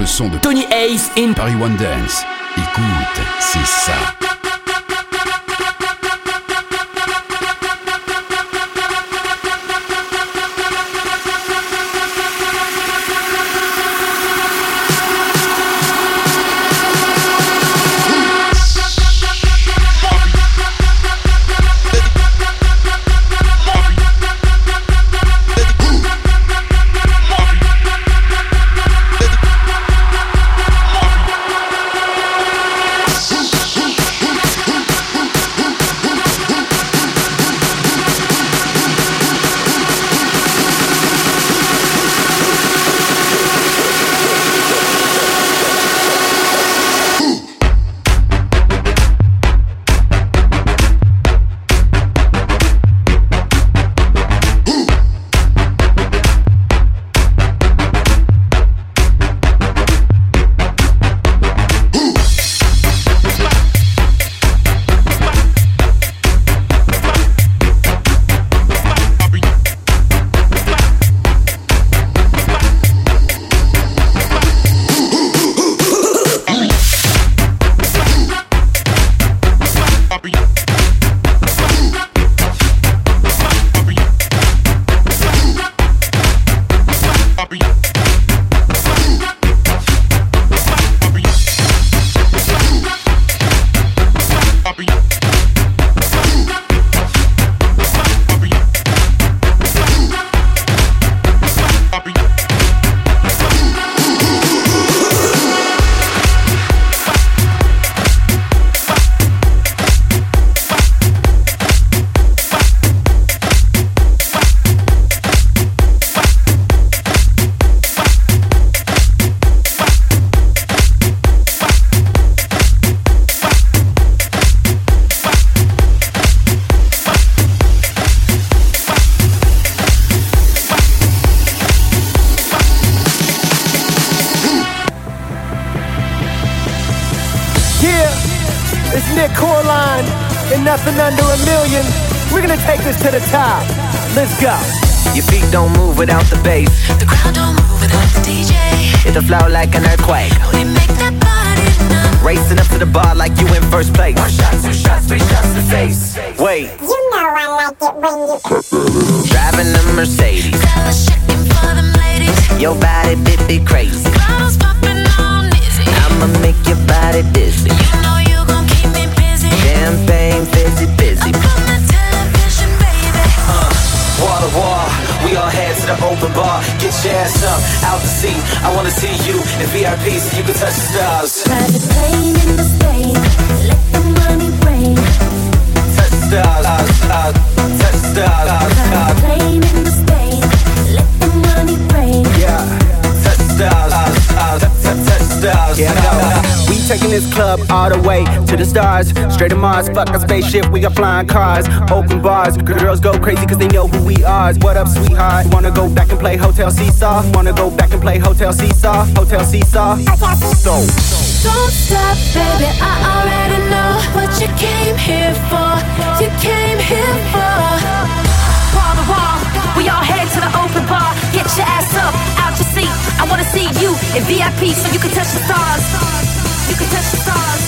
de Tony Ace in Paris One Dance. Touch. Yeah, no. We taking this club all the way to the stars. Straight to Mars, fuck a spaceship, we got flying cars. Open bars, girls go crazy cause they know who we are. What up, sweetheart? Wanna go back and play Hotel Seesaw? Wanna go back and play Hotel Seesaw? Hotel Seesaw? So. Don't stop, baby. I already know what you came here for. You came here for. Wall to wall, we all head to the open bar. Get your ass up, out your seat. I wanna see you in VIP so you can touch the stars. You can touch the stars.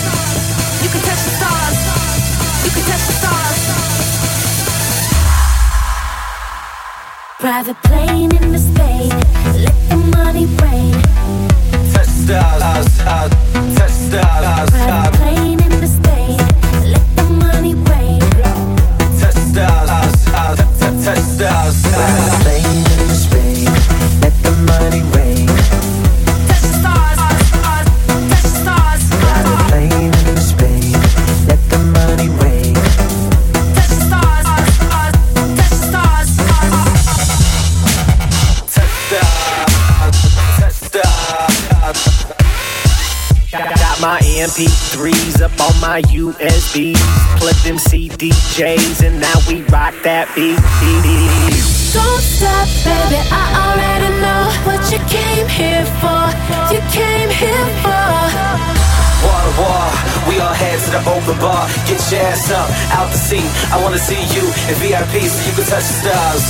You can touch the stars. You can touch the stars. Private plane in the state, let the money rain. Touch the stars, stars, touch the stars, uh. Private plane in the state, let the money rain. touch the stars, stars, touch the stars. MP3s up on my USBs. Plug them CDJs and now we rock that beat. Don't stop, baby. I already know what you came here for. You came here for. To wall, we all head to the open bar. Get your ass up, out the seat. I wanna see you in VIP so you can touch the stars.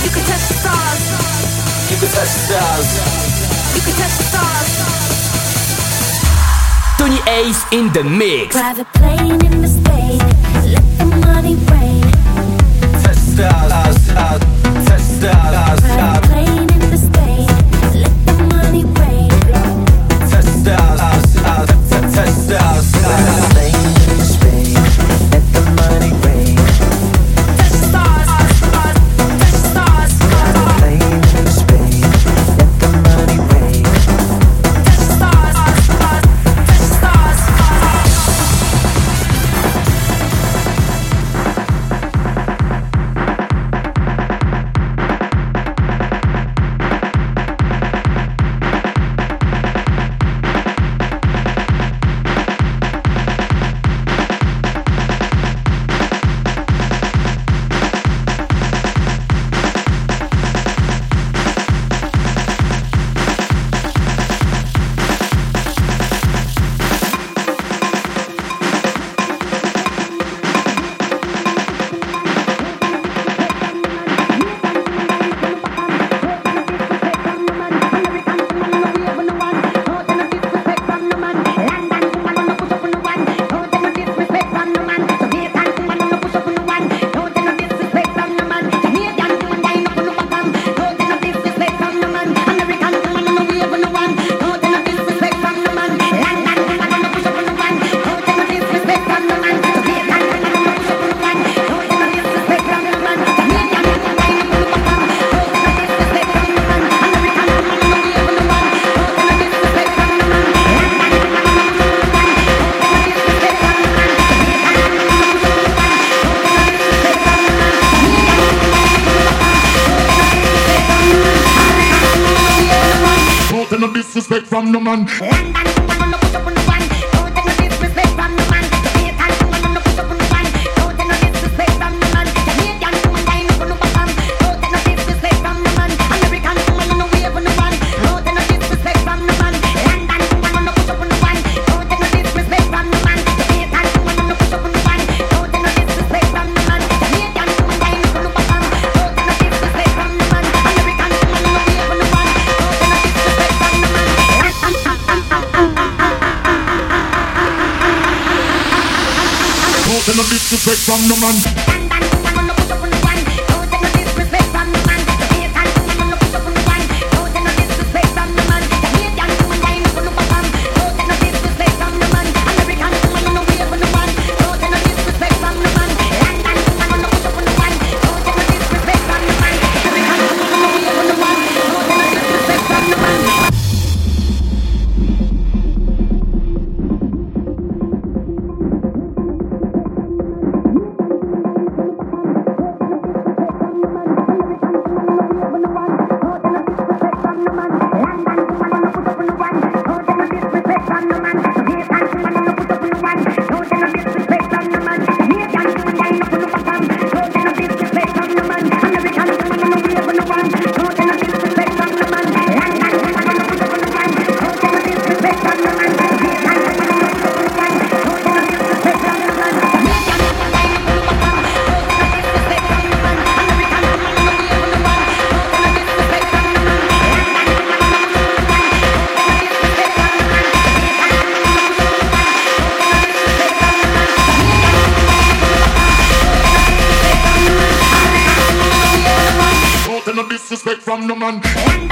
You can touch the stars. You can touch the stars. You can touch the stars. Tony Ace in the mix. Private plane in the state, no disrespect from no man. No disrespect from no man. No disrespect from no man. no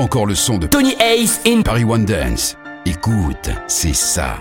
pas encore le son de Tony Ace in Paris One Dance. Écoute, c'est ça.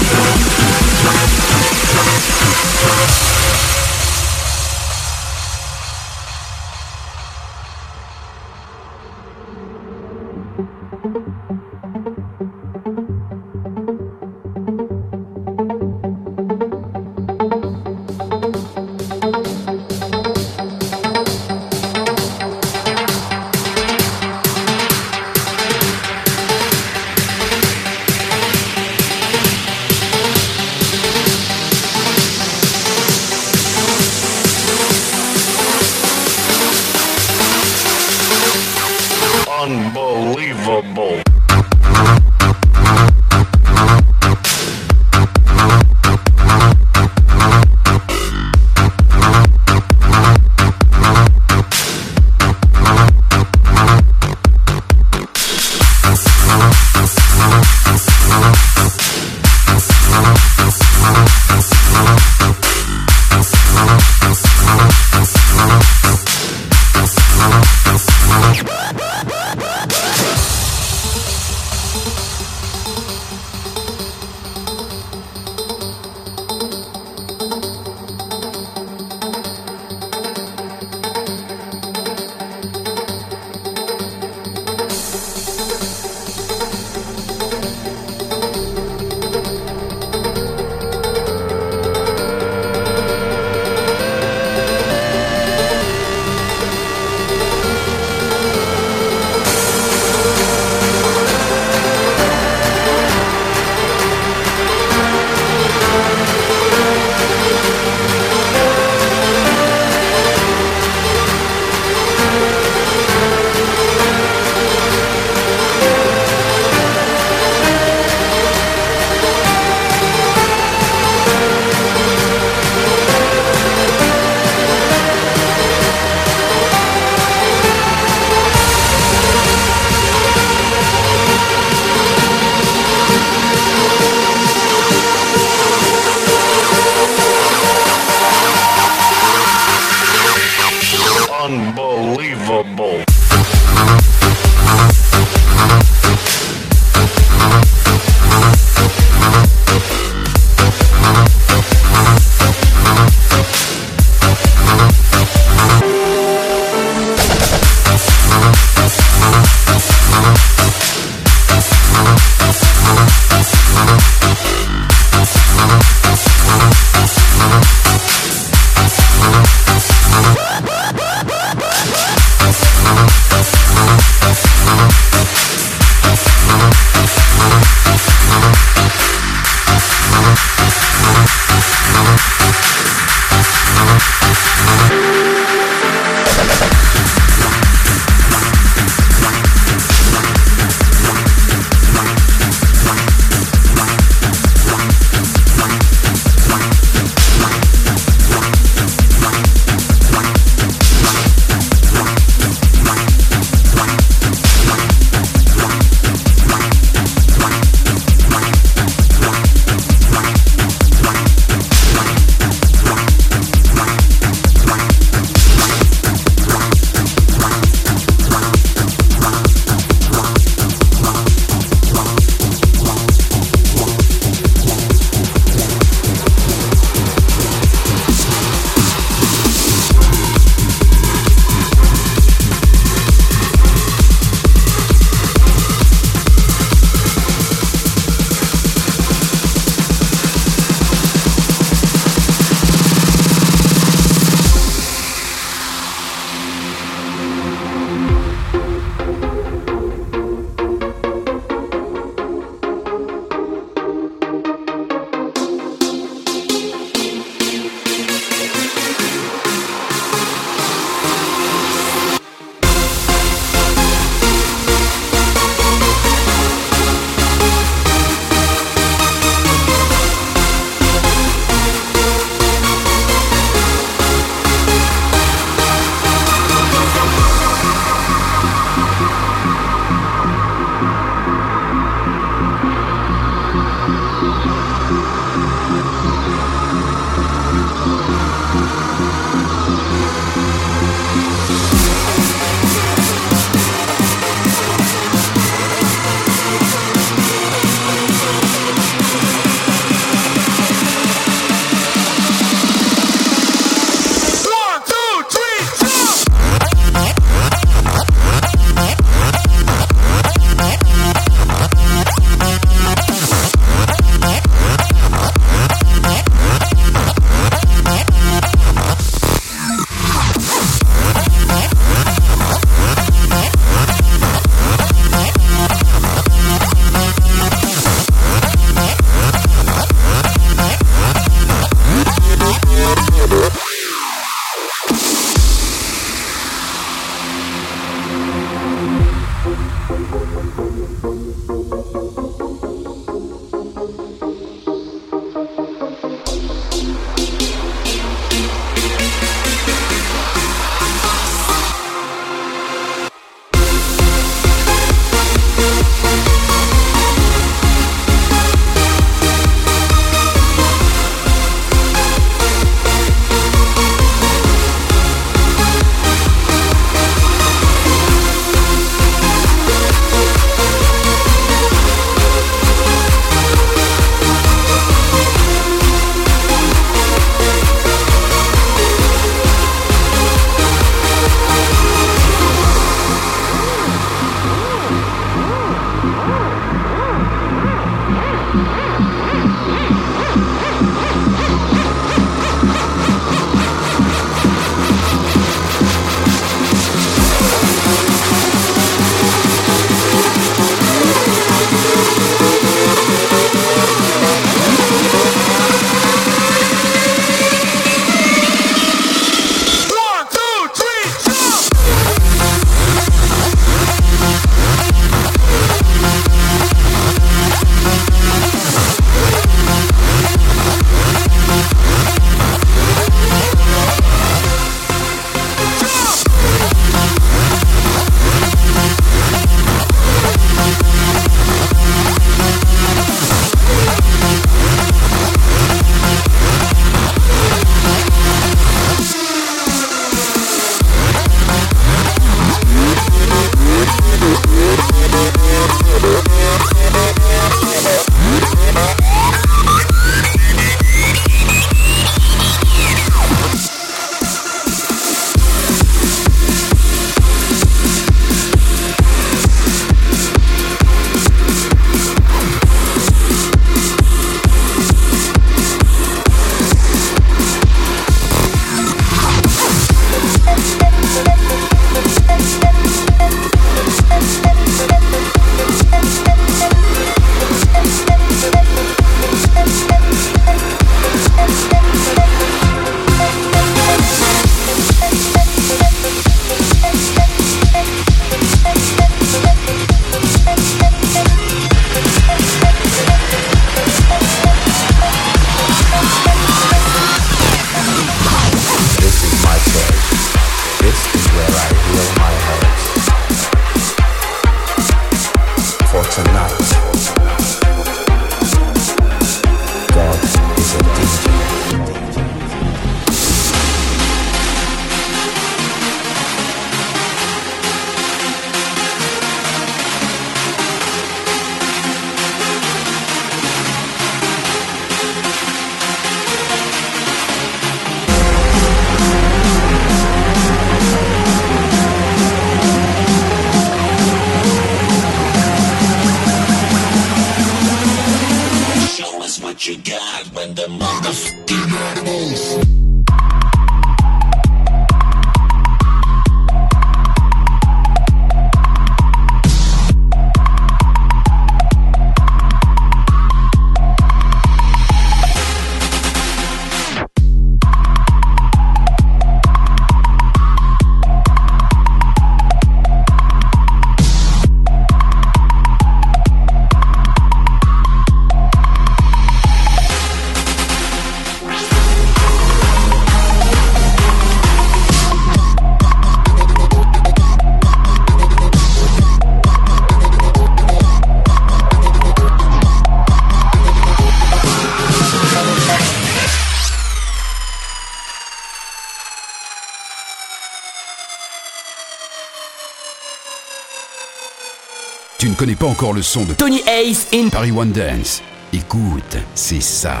Connais pas encore le son de Tony Ace in Paris One Dance. Écoute, c'est ça.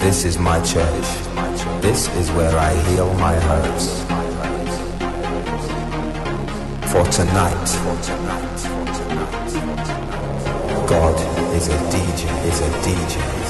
This is my church. This is where I heal my hurts. For tonight, God is a DJ, is a DJ,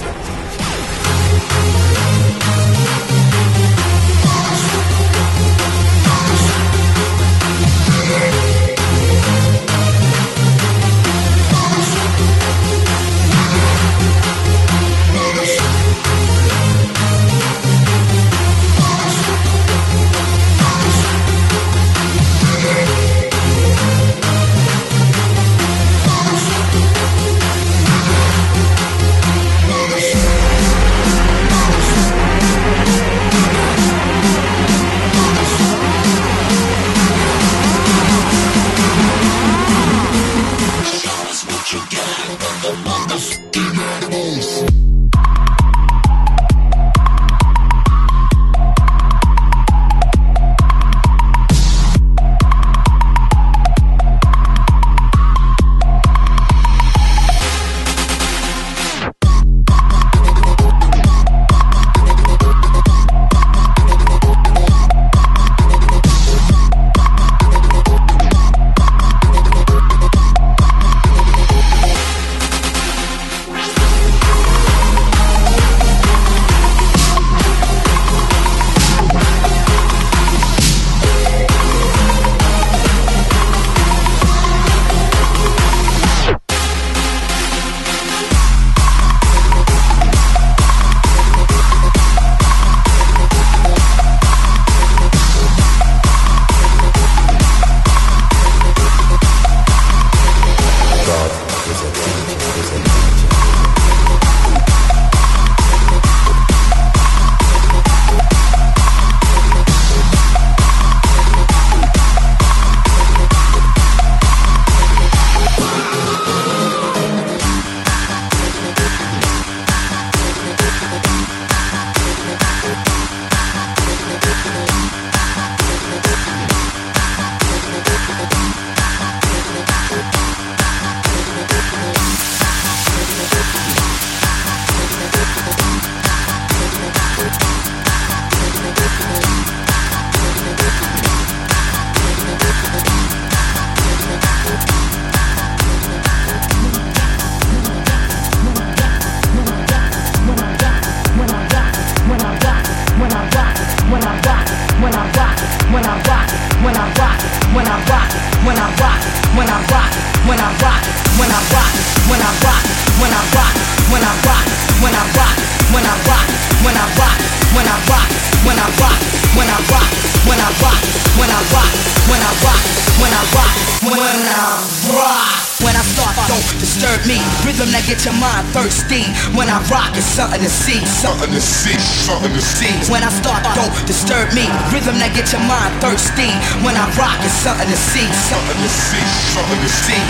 Get your mind thirsty when I rock. It's something to see, something to see, something to see. When I start, don't disturb me. Rhythm that get your mind thirsty when I rock. It's something to see, something to see, something to see.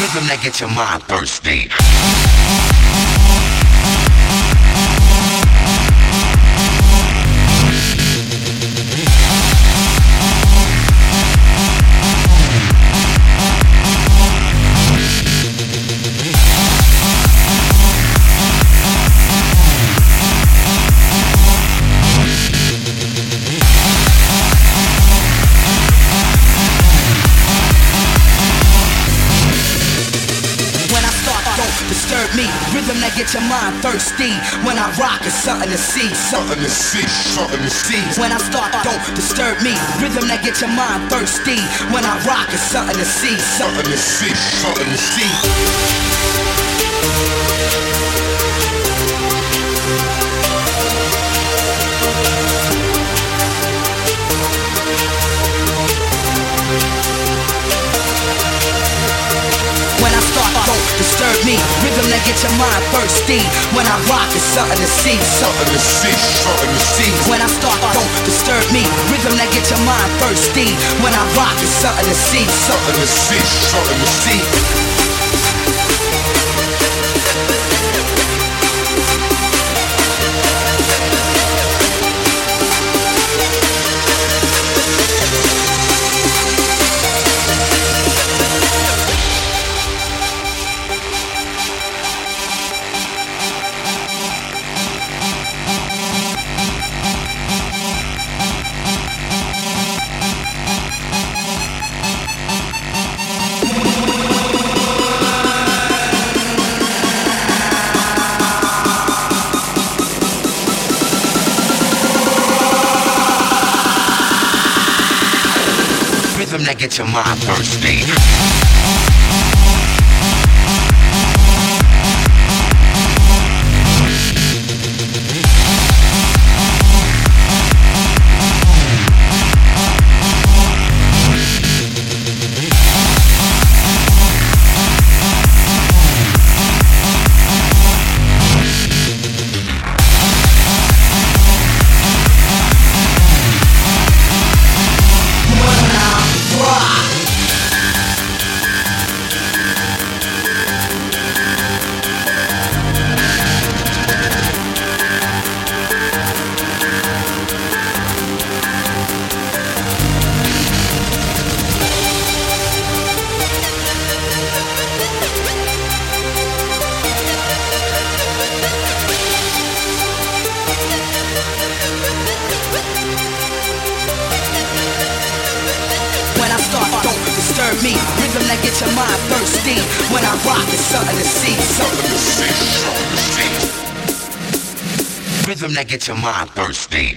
rhythm that gets your mind thirsty. Your mind thirsty. When I rock, it's something to see, something to see, something to see. When I start, don't disturb me. Rhythm that get your mind thirsty. When I rock, it's something to see, something to see, something to see. Get your mind thirsty. When I rock, it's something to see, something to see, something to see. When I start, don't disturb me. Rhythm that get your mind thirsty. When I rock, it's something to see, something to see, something to see. Your thirsty. That gets your mind thirsty.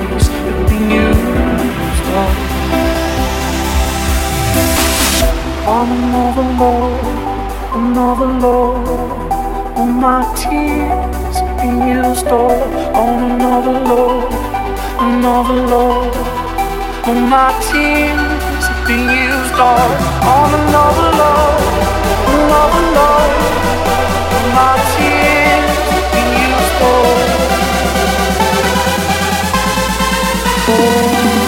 used up. I'm another love, another love. All my tears been used up on another love, another love. All my tears been used all on another love, another love. All my tears Oh.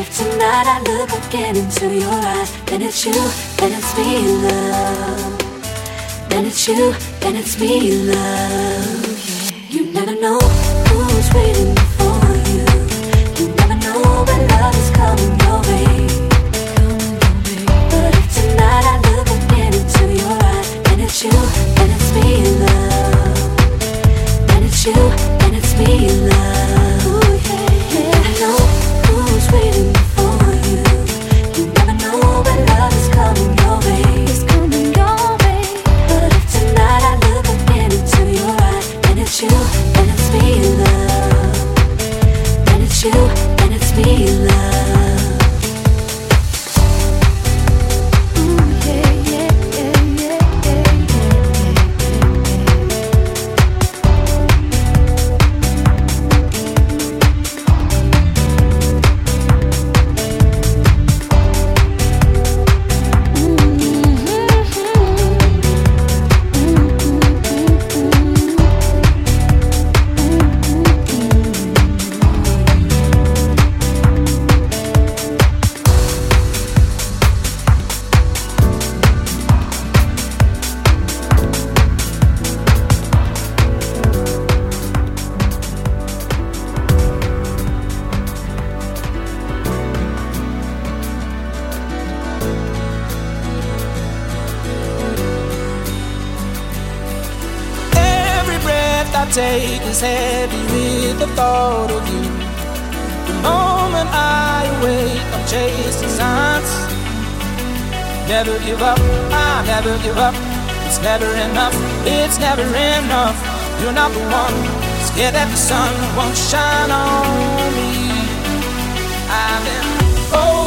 if tonight I look again into your eyes, then it's you, then it's me love. Then it's you, then it's me love. You never know who's waiting for you. You never know when love is coming your way. But if tonight I look again into your eyes, then it's you, then it's me love. Then it's you, then it's me love. It's never enough, it's never enough. You're not the one. Scared that the sun won't shine on me. I've been. Oh,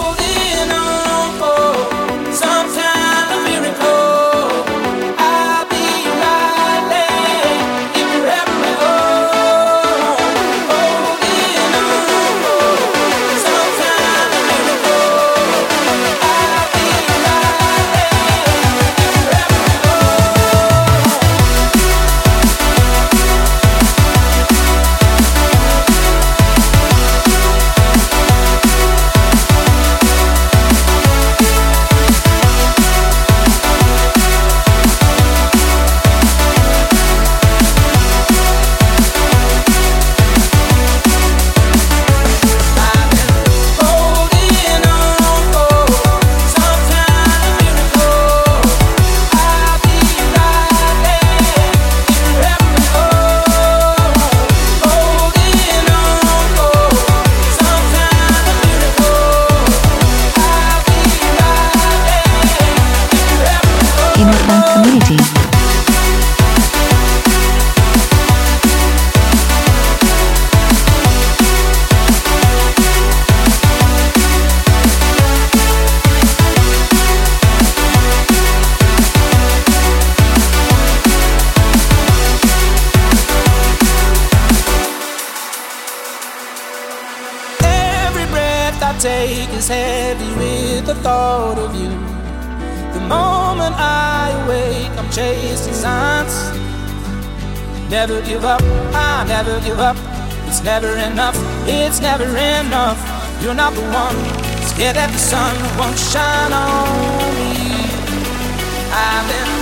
give up, I never give up. It's never enough, it's never enough. You're not the one scared that the sun won't shine on me. I've been